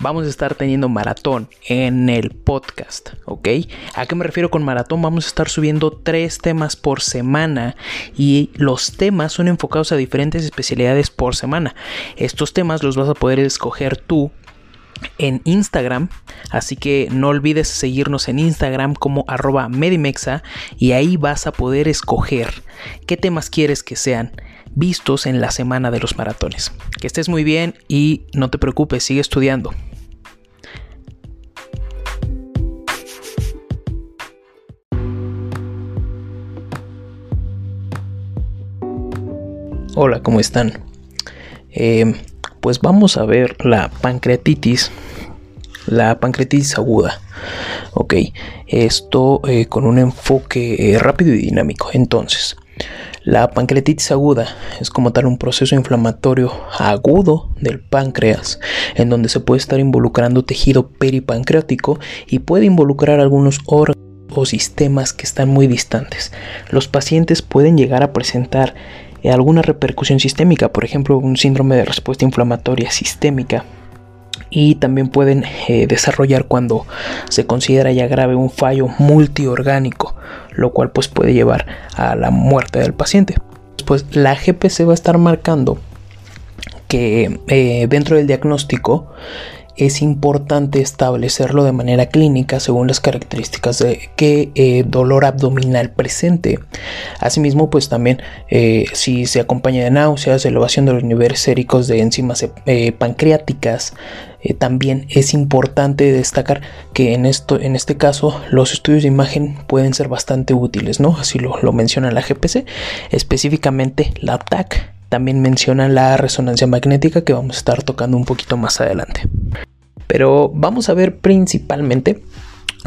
vamos a estar teniendo maratón en el podcast, ¿ok? ¿A qué me refiero con maratón? Vamos a estar subiendo tres temas por semana y los temas son enfocados a diferentes especialidades por semana. Estos temas los vas a poder escoger tú en Instagram, así que no olvides seguirnos en Instagram como arroba medimexa y ahí vas a poder escoger qué temas quieres que sean vistos en la semana de los maratones. Que estés muy bien y no te preocupes, sigue estudiando. Hola, ¿cómo están? Eh, pues vamos a ver la pancreatitis, la pancreatitis aguda. Ok, esto eh, con un enfoque eh, rápido y dinámico. Entonces, la pancreatitis aguda es como tal un proceso inflamatorio agudo del páncreas, en donde se puede estar involucrando tejido peripancreático y puede involucrar algunos órganos o sistemas que están muy distantes. Los pacientes pueden llegar a presentar alguna repercusión sistémica, por ejemplo un síndrome de respuesta inflamatoria sistémica. Y también pueden eh, desarrollar cuando se considera ya grave un fallo multiorgánico, lo cual pues puede llevar a la muerte del paciente. Pues la GPC va a estar marcando que eh, dentro del diagnóstico es importante establecerlo de manera clínica según las características de qué eh, dolor abdominal presente. Asimismo, pues también eh, si se acompaña de náuseas, elevación de los niveles séricos de enzimas eh, pancreáticas, también es importante destacar que en, esto, en este caso los estudios de imagen pueden ser bastante útiles, ¿no? Así lo, lo menciona la GPC, específicamente la TAC también menciona la resonancia magnética que vamos a estar tocando un poquito más adelante. Pero vamos a ver principalmente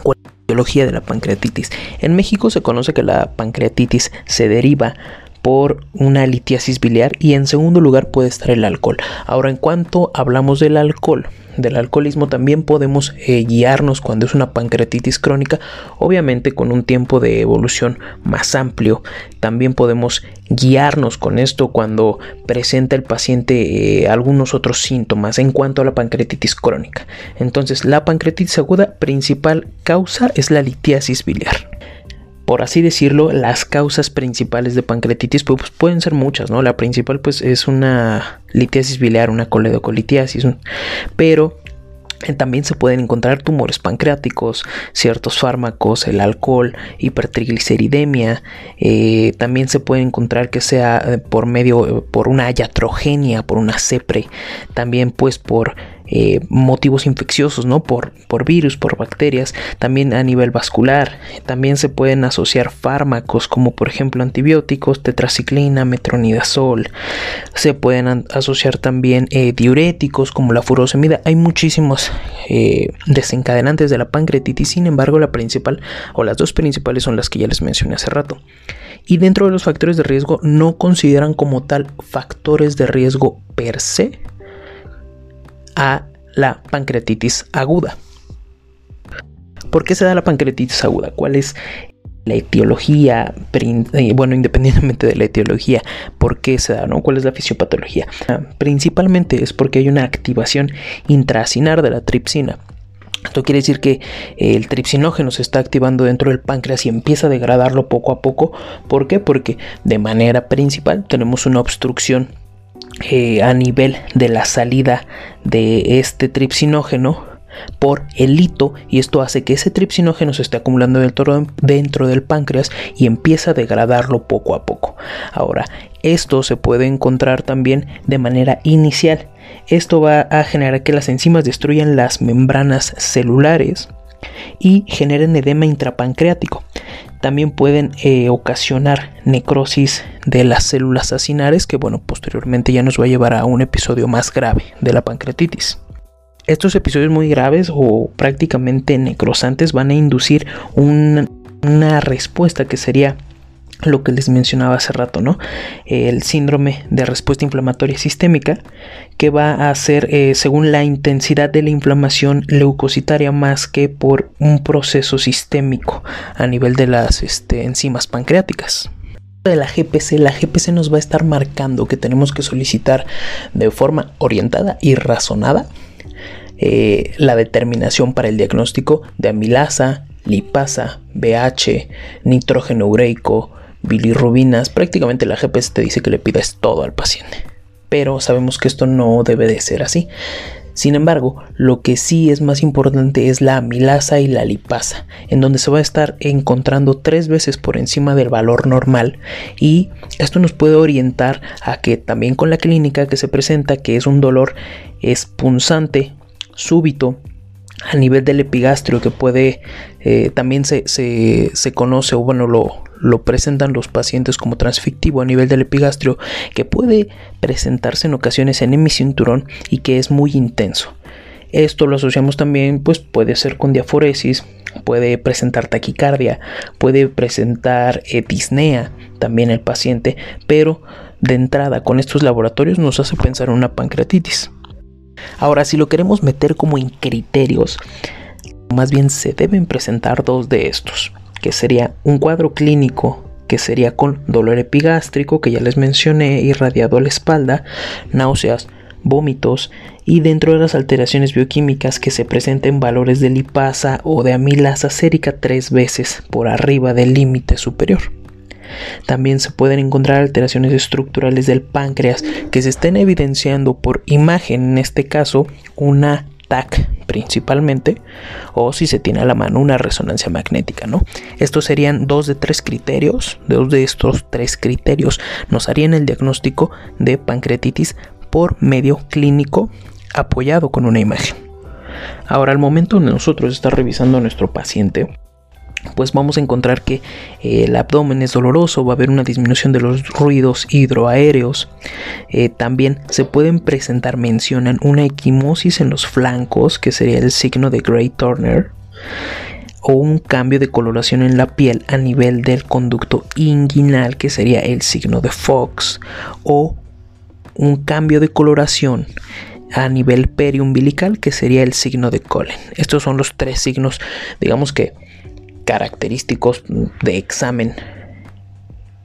cuál es la biología de la pancreatitis. En México se conoce que la pancreatitis se deriva por una litiasis biliar y en segundo lugar puede estar el alcohol. Ahora en cuanto hablamos del alcohol, del alcoholismo también podemos eh, guiarnos cuando es una pancreatitis crónica, obviamente con un tiempo de evolución más amplio. También podemos guiarnos con esto cuando presenta el paciente eh, algunos otros síntomas en cuanto a la pancreatitis crónica. Entonces, la pancreatitis aguda principal causa es la litiasis biliar por así decirlo, las causas principales de pancreatitis pues, pueden ser muchas, ¿no? La principal pues es una litiasis biliar, una coledocolitiasis, pero eh, también se pueden encontrar tumores pancreáticos, ciertos fármacos, el alcohol, hipertrigliceridemia. Eh, también se puede encontrar que sea eh, por medio, por una iatrogenia, por una CEPRE. También pues por eh, motivos infecciosos, ¿no? Por, por virus, por bacterias, también a nivel vascular. También se pueden asociar fármacos como por ejemplo antibióticos, tetraciclina, metronidazol. Se pueden asociar también eh, diuréticos como la furosemida. Hay muchísimos eh, desencadenantes de la pancreatitis, sin embargo la principal o las dos principales son las que ya les mencioné hace rato. Y dentro de los factores de riesgo no consideran como tal factores de riesgo per se, a la pancreatitis aguda. ¿Por qué se da la pancreatitis aguda? ¿Cuál es la etiología? Eh, bueno, independientemente de la etiología, ¿por qué se da? ¿Cuál es la fisiopatología? Ah, principalmente es porque hay una activación intracinar de la tripsina. Esto quiere decir que el tripsinógeno se está activando dentro del páncreas y empieza a degradarlo poco a poco. ¿Por qué? Porque de manera principal tenemos una obstrucción eh, a nivel de la salida de este tripsinógeno por el hito y esto hace que ese tripsinógeno se esté acumulando dentro, del páncreas y empieza a degradarlo poco a poco. Ahora, esto se puede encontrar también de manera inicial. Esto va a generar que las enzimas destruyan las membranas celulares y generen edema intrapancreático. También pueden eh, ocasionar necrosis de las células acinares que bueno, posteriormente ya nos va a llevar a un episodio más grave de la pancreatitis. Estos episodios muy graves o prácticamente necrosantes van a inducir una respuesta que sería lo que les mencionaba hace rato, ¿no? El síndrome de respuesta inflamatoria sistémica, que va a ser eh, según la intensidad de la inflamación leucocitaria más que por un proceso sistémico a nivel de las este, enzimas pancreáticas. De la GPC, la GPC nos va a estar marcando que tenemos que solicitar de forma orientada y razonada eh, la determinación para el diagnóstico de amilasa, lipasa, BH, nitrógeno ureico, bilirrubinas, prácticamente la GPS te dice que le pidas todo al paciente. Pero sabemos que esto no debe de ser así. Sin embargo, lo que sí es más importante es la amilasa y la lipasa, en donde se va a estar encontrando tres veces por encima del valor normal y esto nos puede orientar a que también con la clínica que se presenta, que es un dolor espunzante, súbito, a nivel del epigastrio que puede eh, también se, se, conoce o bueno lo, lo presentan los pacientes como transfictivo a nivel del epigastrio que puede presentarse en ocasiones en hemicinturón y que es muy intenso. Esto lo asociamos también, pues puede ser con diaforesis, puede presentar taquicardia, puede presentar disnea también el paciente, pero de entrada con estos laboratorios nos hace pensar en una pancreatitis. Ahora, si lo queremos meter como en criterios, más bien se deben presentar dos de estos, que sería un cuadro clínico que sería con dolor epigástrico, que ya les mencioné, irradiado a la espalda, náuseas, vómitos y dentro de las alteraciones bioquímicas que se presenten valores de lipasa o de amilasa sérica tres veces por arriba del límite superior. También se pueden encontrar alteraciones estructurales del páncreas que se estén evidenciando por imagen, en este caso una TAC principalmente, o si se tiene a la mano una resonancia magnética, ¿no? Estos serían dos de tres criterios, dos de estos tres criterios nos harían el diagnóstico de pancreatitis por medio clínico apoyado con una imagen. Ahora, al momento de nosotros estar revisando a nuestro paciente, pues vamos a encontrar que eh, el abdomen es doloroso, va a haber una disminución de los ruidos hidroaéreos. Eh, también se pueden presentar, mencionan, una equimosis en los flancos, que sería el signo de Gray Turner, o un cambio de coloración en la piel a nivel del conducto inguinal, que sería el signo de Fox, o un cambio de coloración a nivel periumbilical, que sería el signo de Collen. Estos son los tres signos, digamos que característicos de examen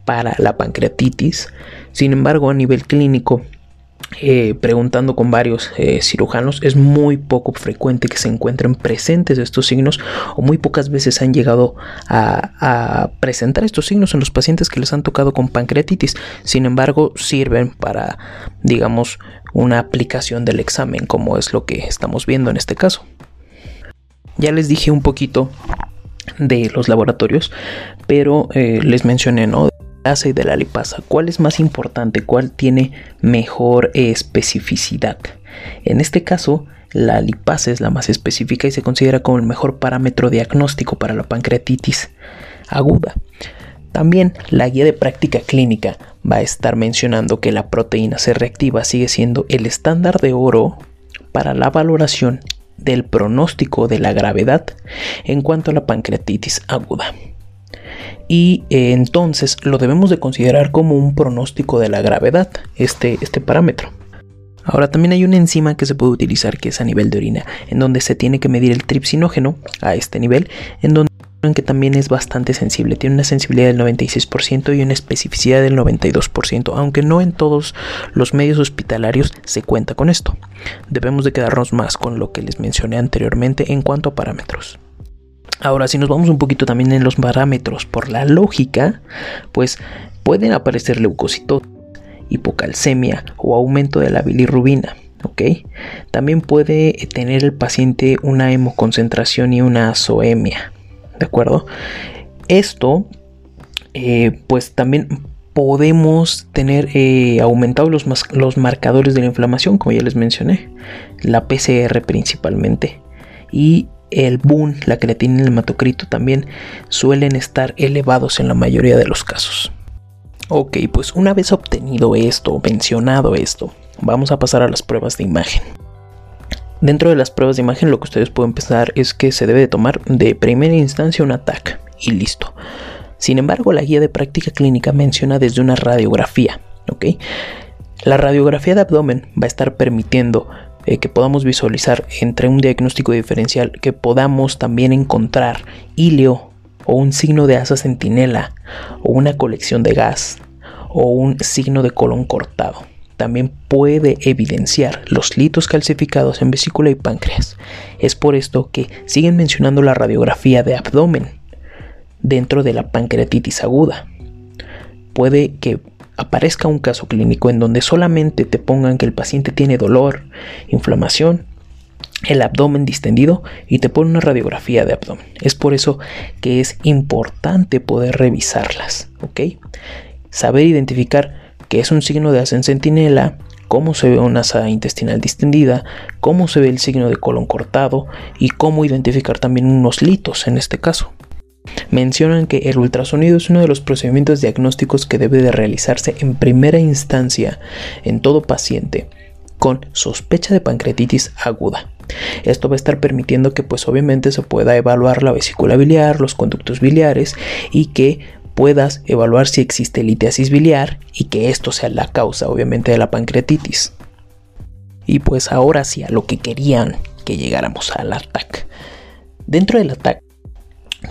para la pancreatitis. Sin embargo, a nivel clínico, eh, preguntando con varios eh, cirujanos, es muy poco frecuente que se encuentren presentes estos signos o muy pocas veces han llegado a, a, presentar estos signos en los pacientes que les han tocado con pancreatitis. Sin embargo, sirven para, digamos, una aplicación del examen, como es lo que estamos viendo en este caso. Ya les dije un poquito de los laboratorios, pero eh, les mencioné, ¿no? y de la lipasa, ¿cuál es más importante? ¿Cuál tiene mejor especificidad? En este caso, la lipasa es la más específica y se considera como el mejor parámetro diagnóstico para la pancreatitis aguda. También la guía de práctica clínica va a estar mencionando que la proteína C reactiva sigue siendo el estándar de oro para la valoración del pronóstico de la gravedad en cuanto a la pancreatitis aguda. Y eh, entonces lo debemos de considerar como un pronóstico de la gravedad, este, este parámetro. Ahora también hay una enzima que se puede utilizar que es a nivel de orina, en donde se tiene que medir el tripsinógeno a este nivel, en donde que también es bastante sensible, tiene una sensibilidad del 96% y una especificidad del 92%, aunque no en todos los medios hospitalarios se cuenta con esto. Debemos de quedarnos más con lo que les mencioné anteriormente en cuanto a parámetros. Ahora, si nos vamos un poquito también en los parámetros por la lógica, pues pueden aparecer leucocitos, hipocalcemia o aumento de la bilirrubina. ¿ok? También puede tener el paciente una hemoconcentración y una azoemia. ¿De acuerdo? Esto, eh, pues también podemos tener eh, aumentados los, los marcadores de la inflamación, como ya les mencioné, la PCR principalmente, y el BUN, la creatina y el hematocrito también suelen estar elevados en la mayoría de los casos. Ok, pues una vez obtenido esto, mencionado esto, vamos a pasar a las pruebas de imagen. Dentro de las pruebas de imagen lo que ustedes pueden pensar es que se debe de tomar de primera instancia un ataque y listo. Sin embargo, la guía de práctica clínica menciona desde una radiografía. La radiografía de abdomen va a estar permitiendo eh, que podamos visualizar entre un diagnóstico diferencial que podamos también encontrar hilio o un signo de asa centinela o una colección de gas o un signo de colon cortado también puede evidenciar los litos calcificados en vesícula y páncreas. Es por esto que siguen mencionando la radiografía de abdomen dentro de la pancreatitis aguda. Puede que aparezca un caso clínico en donde solamente te pongan que el paciente tiene dolor, inflamación, el abdomen distendido y te pone una radiografía de abdomen. Es por eso que es importante poder revisarlas. Saber identificar que es un signo de asa centinela, cómo se ve una asa intestinal distendida, cómo se ve el signo de colon cortado y cómo identificar también unos litos en este caso. Mencionan que el ultrasonido es uno de los procedimientos diagnósticos que debe de realizarse en primera instancia en todo paciente con sospecha de pancreatitis aguda. Esto va a estar permitiendo que pues obviamente se pueda evaluar la vesícula biliar, los conductos biliares y que puedas evaluar si existe litiasis biliar y que esto sea la causa obviamente de la pancreatitis. Y pues ahora sí a lo que querían que llegáramos al ATAC. Dentro del ATAC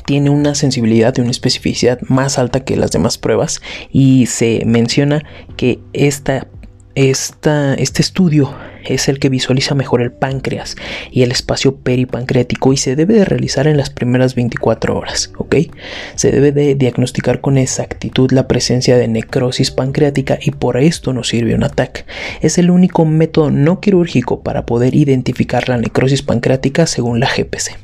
tiene una sensibilidad y una especificidad más alta que las demás pruebas y se menciona que esta, este estudio es el que visualiza mejor el páncreas y el espacio peripancreático y se debe de realizar en las primeras 24 horas, ¿ok? Se debe de diagnosticar con exactitud la presencia de necrosis pancreática y por esto nos sirve un ATAC. Es el único método no quirúrgico para poder identificar la necrosis pancreática según la GPC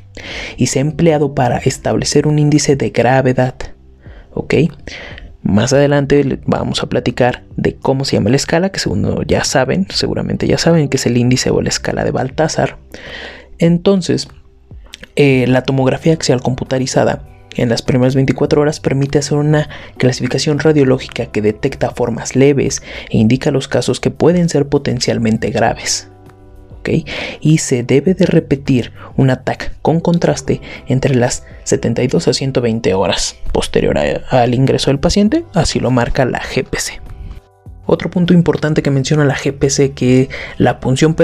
y se ha empleado para establecer un índice de gravedad, ¿ok? Más adelante vamos a platicar de cómo se llama la escala, que según ya saben, seguramente ya saben que es el índice o la escala de Baltasar. Entonces, eh, la tomografía axial computarizada en las primeras 24 horas permite hacer una clasificación radiológica que detecta formas leves e indica los casos que pueden ser potencialmente graves y se debe de repetir un ataque con contraste entre las 72 a 120 horas posterior al ingreso del paciente, así lo marca la GPC. Otro punto importante que menciona la GPC que la punción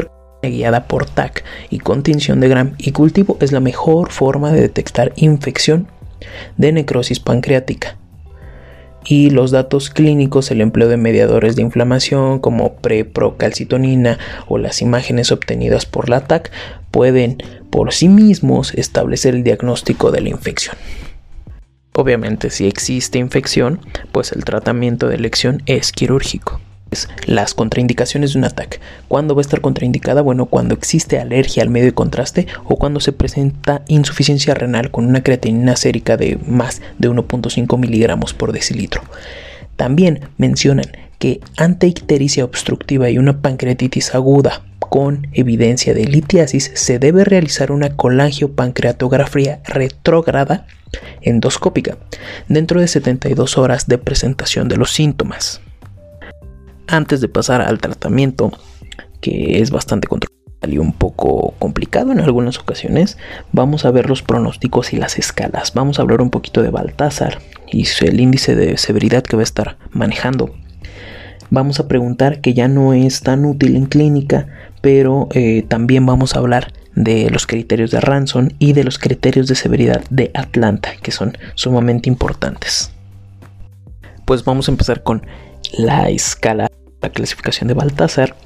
guiada por TAC y contención de Gram y cultivo es la mejor forma de detectar infección de necrosis pancreática y los datos clínicos, el empleo de mediadores de inflamación como preprocalcitonina o las imágenes obtenidas por la TAC pueden por sí mismos establecer el diagnóstico de la infección. Obviamente si existe infección, pues el tratamiento de elección es quirúrgico las contraindicaciones de un ataque. ¿Cuándo va a estar contraindicada? Bueno, cuando existe alergia al medio de contraste o cuando se presenta insuficiencia renal con una creatinina sérica de más de 1.5 miligramos por decilitro. También mencionan que ante ictericia obstructiva y una pancreatitis aguda con evidencia de litiasis, se debe realizar una colangiopancreatografía retrógrada endoscópica dentro de 72 horas de presentación de los síntomas. Antes de pasar al tratamiento, que es bastante controversial y un poco complicado en algunas ocasiones, vamos a ver los pronósticos y las escalas. Vamos a hablar un poquito de Baltasar y el índice de severidad que va a estar manejando. Vamos a preguntar que ya no es tan útil en clínica, pero eh, también vamos a hablar de los criterios de Ransom y de los criterios de severidad de Atlanta, que son sumamente importantes. Pues vamos a empezar con la escala, la clasificación de Baltasar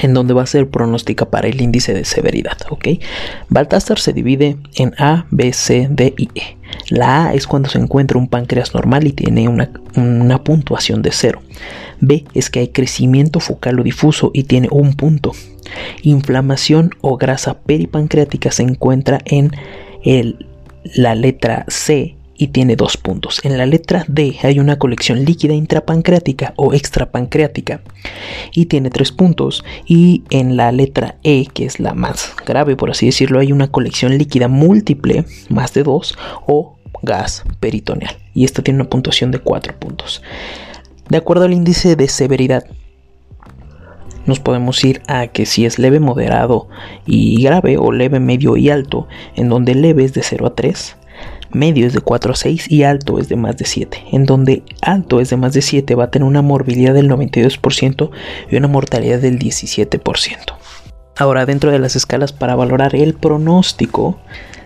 en donde va a ser pronóstica para el índice de severidad, ¿ok? Baltasar se divide en A, B, C, D y E. La A es cuando se encuentra un páncreas normal y tiene una, una puntuación de cero. B es que hay crecimiento focal o difuso y tiene un punto. Inflamación o grasa peripancreática se encuentra en el, la letra C y tiene dos puntos. En la letra D hay una colección líquida intrapancreática o extrapancreática y tiene tres puntos. Y en la letra E, que es la más grave por así decirlo, hay una colección líquida múltiple, más de dos, o gas peritoneal. Y esta tiene una puntuación de cuatro puntos. De acuerdo al índice de severidad, nos podemos ir a que si es leve, moderado y grave o leve, medio y alto, en donde leve es de 0 a 3, medio es de 4 a 6 y alto es de más de 7, en donde alto es de más de 7 va a tener una morbilidad del 92% y una mortalidad del 17%. Ahora, dentro de las escalas para valorar el pronóstico,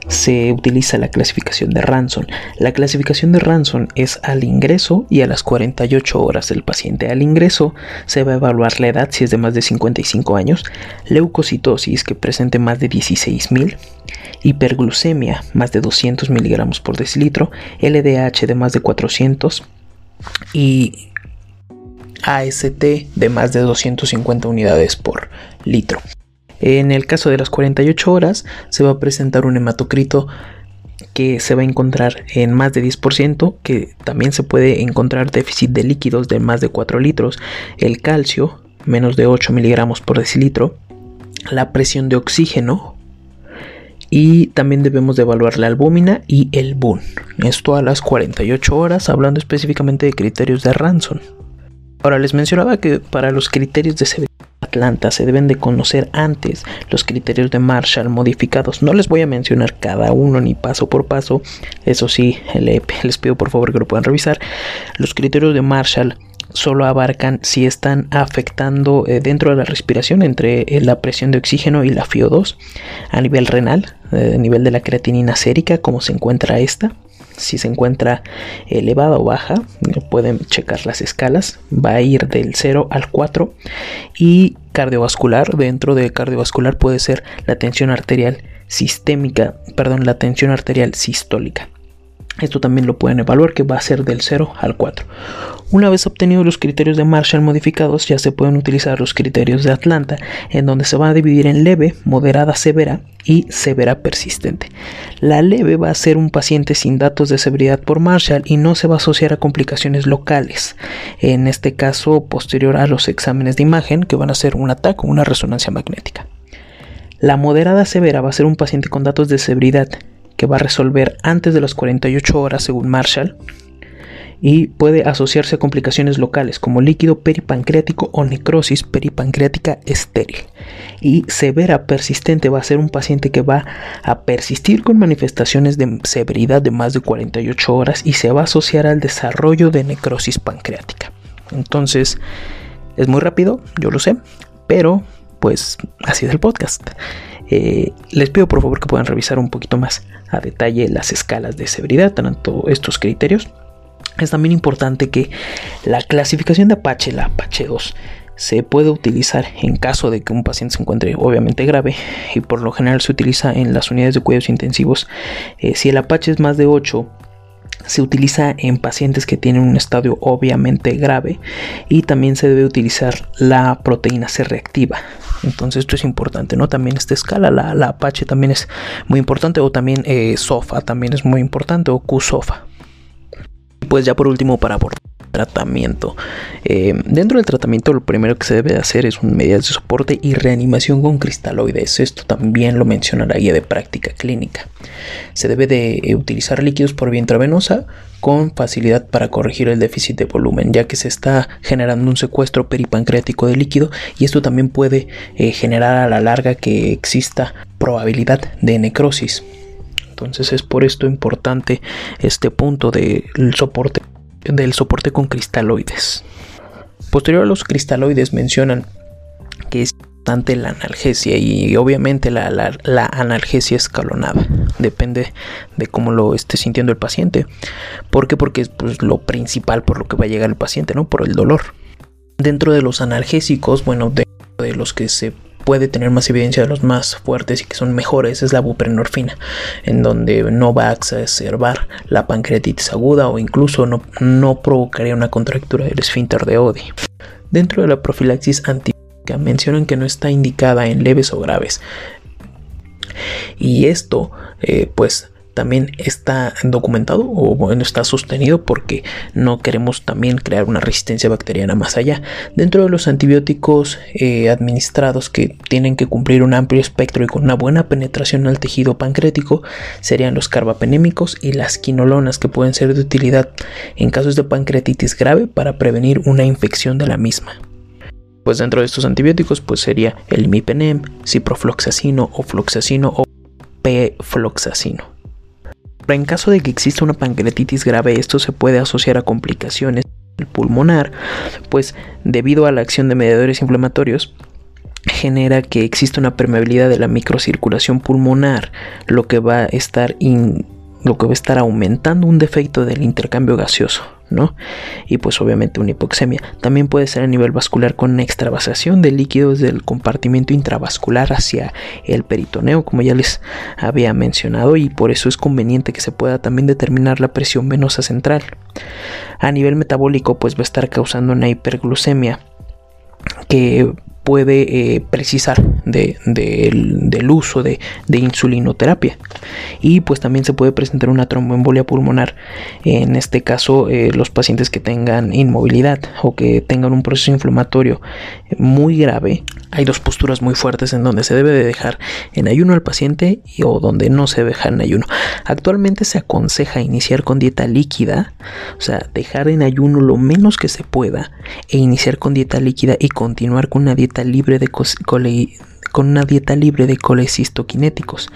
se utiliza la clasificación de Ranson. La clasificación de Ranson es al ingreso y a las 48 horas del paciente. Al ingreso se va a evaluar la edad si es de más de 55 años, leucocitosis que presente más de 16.000, hiperglucemia más de 200 miligramos por decilitro, LDH de más de 400 y AST de más de 250 unidades por litro. En el caso de las 48 horas se va a presentar un hematocrito que se va a encontrar en más de 10%, que también se puede encontrar déficit de líquidos de más de 4 litros, el calcio menos de 8 miligramos por decilitro, la presión de oxígeno y también debemos de evaluar la albúmina y el BUN. Esto a las 48 horas, hablando específicamente de criterios de Ranson. Ahora les mencionaba que para los criterios de severidad Atlanta se deben de conocer antes los criterios de Marshall modificados. No les voy a mencionar cada uno ni paso por paso. Eso sí, les pido por favor que lo puedan revisar. Los criterios de Marshall solo abarcan si están afectando eh, dentro de la respiración entre eh, la presión de oxígeno y la FIO2 a nivel renal, eh, a nivel de la creatinina sérica, como se encuentra esta. Si se encuentra elevada o baja, pueden checar las escalas. Va a ir del 0 al 4. Y cardiovascular, dentro de cardiovascular puede ser la tensión arterial sistémica, perdón, la tensión arterial sistólica. Esto también lo pueden evaluar que va a ser del 0 al 4. Una vez obtenidos los criterios de Marshall modificados, ya se pueden utilizar los criterios de Atlanta, en donde se va a dividir en leve, moderada, severa y severa persistente. La leve va a ser un paciente sin datos de severidad por Marshall y no se va a asociar a complicaciones locales. En este caso, posterior a los exámenes de imagen, que van a ser un ataque o una resonancia magnética. La moderada severa va a ser un paciente con datos de severidad que va a resolver antes de las 48 horas según Marshall y puede asociarse a complicaciones locales como líquido peripancreático o necrosis peripancreática estéril. Y severa persistente va a ser un paciente que va a persistir con manifestaciones de severidad de más de 48 horas y se va a asociar al desarrollo de necrosis pancreática. Entonces, es muy rápido, yo lo sé, pero pues así es el podcast. Eh, les pido por favor que puedan revisar un poquito más a detalle las escalas de severidad, tanto estos criterios es también importante que la clasificación de Apache, la Apache 2, se puede utilizar en caso de que un paciente se encuentre obviamente grave y por lo general se utiliza en las unidades de cuidados intensivos. Eh, si el Apache es más de 8, se utiliza en pacientes que tienen un estadio obviamente grave y también se debe utilizar la proteína C reactiva. Entonces esto es importante, ¿no? También esta escala, la, Apache también es muy importante o también eh, SOFA también es muy importante o QSOFA pues ya por último para abordar tratamiento. Eh, dentro del tratamiento lo primero que se debe hacer es un medidas de soporte y reanimación con cristaloides. Esto también lo menciona la guía de práctica clínica. Se debe de eh, utilizar líquidos por vía intravenosa con facilidad para corregir el déficit de volumen, ya que se está generando un secuestro peripancreático de líquido y esto también puede eh, generar a la larga que exista probabilidad de necrosis. Entonces es por esto importante este punto del soporte del soporte con cristaloides. Posterior a los cristaloides mencionan que es importante la analgesia y obviamente la, analgesia escalonada. Depende de cómo lo esté sintiendo el paciente. ¿Por qué? Porque es pues, lo principal por lo que va a llegar el paciente, ¿no? Por el dolor. Dentro de los analgésicos, bueno, de los que se puede tener más evidencia de los más fuertes y que son mejores es la buprenorfina, en donde no va a exacerbar la pancreatitis aguda o incluso no, no provocaría una contractura del esfínter de Oddi. Dentro de la profilaxis antibiótica mencionan que no está indicada en leves o graves. Y esto, eh, pues, también está documentado o está sostenido porque no queremos también crear una resistencia bacteriana más allá. Dentro de los antibióticos eh, administrados que tienen que cumplir un amplio espectro y con una buena penetración al tejido pancreático serían los carbapenémicos y las quinolonas que pueden ser de utilidad en casos de pancreatitis grave para prevenir una infección de la misma. Pues dentro de estos antibióticos pues sería el imipenem, ciprofloxacino o floxacino o pfloxacino en caso de que exista una pancreatitis grave, esto se puede asociar a complicaciones pulmonar, pues debido a la acción de mediadores inflamatorios, genera que exista una permeabilidad de la microcirculación pulmonar, lo que va a estar lo que va a estar aumentando un defecto del intercambio gaseoso. ¿No? Y pues obviamente una hipoxemia. También puede ser a nivel vascular con extravasación de líquidos del compartimiento intravascular hacia el peritoneo, como ya les había mencionado, y por eso es conveniente que se pueda también determinar la presión venosa central. A nivel metabólico, pues va a estar causando una hiperglucemia que puede eh, precisar del uso de, insulinoterapia. Y pues también se puede presentar una tromboembolia pulmonar en este caso eh, los pacientes que tengan inmovilidad o que tengan un proceso inflamatorio muy grave. Hay dos posturas muy fuertes en donde se debe de dejar en ayuno al paciente o donde no se deja en ayuno. Actualmente se aconseja iniciar con dieta líquida o sea dejar en ayuno lo menos que se pueda e iniciar con dieta líquida y continuar con una dieta libre de con una dieta libre de colecistoquinéticos.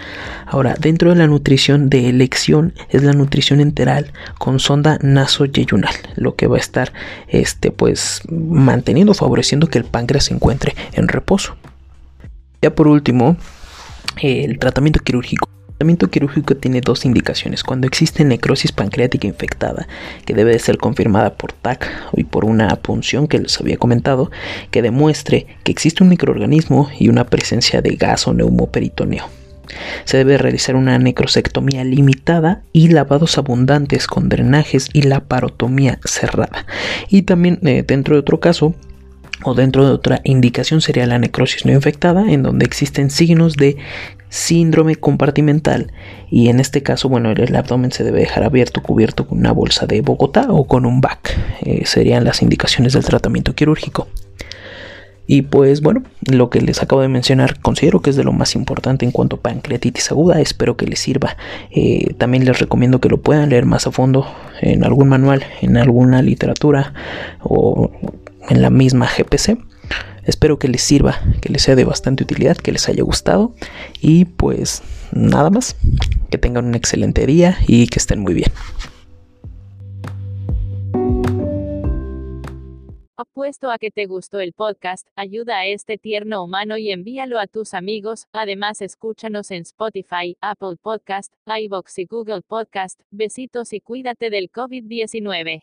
Ahora, dentro de la nutrición de elección es la nutrición enteral con sonda nasoyeyunal, lo que va a estar este pues manteniendo favoreciendo que el páncreas se encuentre en reposo. Ya por último, el tratamiento quirúrgico tratamiento quirúrgico tiene dos indicaciones. Cuando existe necrosis pancreática infectada, que debe de ser confirmada por TAC y por una punción que les había comentado, que demuestre que existe un microorganismo y una presencia de gas o neumoperitoneo. Se debe realizar una necrosectomía limitada y lavados abundantes con drenajes y la parotomía cerrada. Y también eh, dentro de otro caso, o dentro de otra indicación sería la necrosis no infectada, en donde existen signos de síndrome compartimental y en este caso, bueno, el abdomen se debe dejar abierto, cubierto con una bolsa de Bogotá o con un BAC. Eh, serían las indicaciones del tratamiento quirúrgico. Y pues bueno, lo que les acabo de mencionar considero que es de lo más importante en cuanto a pancreatitis aguda. Espero que les sirva. Eh, también les recomiendo que lo puedan leer más a fondo en algún manual, en alguna literatura o en la misma GPC. Espero que les sirva, que les sea de bastante utilidad, que les haya gustado y pues nada más, que tengan un excelente día y que estén muy bien. Apuesto a que te gustó el podcast, ayuda a este tierno humano y envíalo a tus amigos. Además, escúchanos en Spotify, Apple Podcast, iBox y Google Podcast. Besitos y cuídate del COVID-19.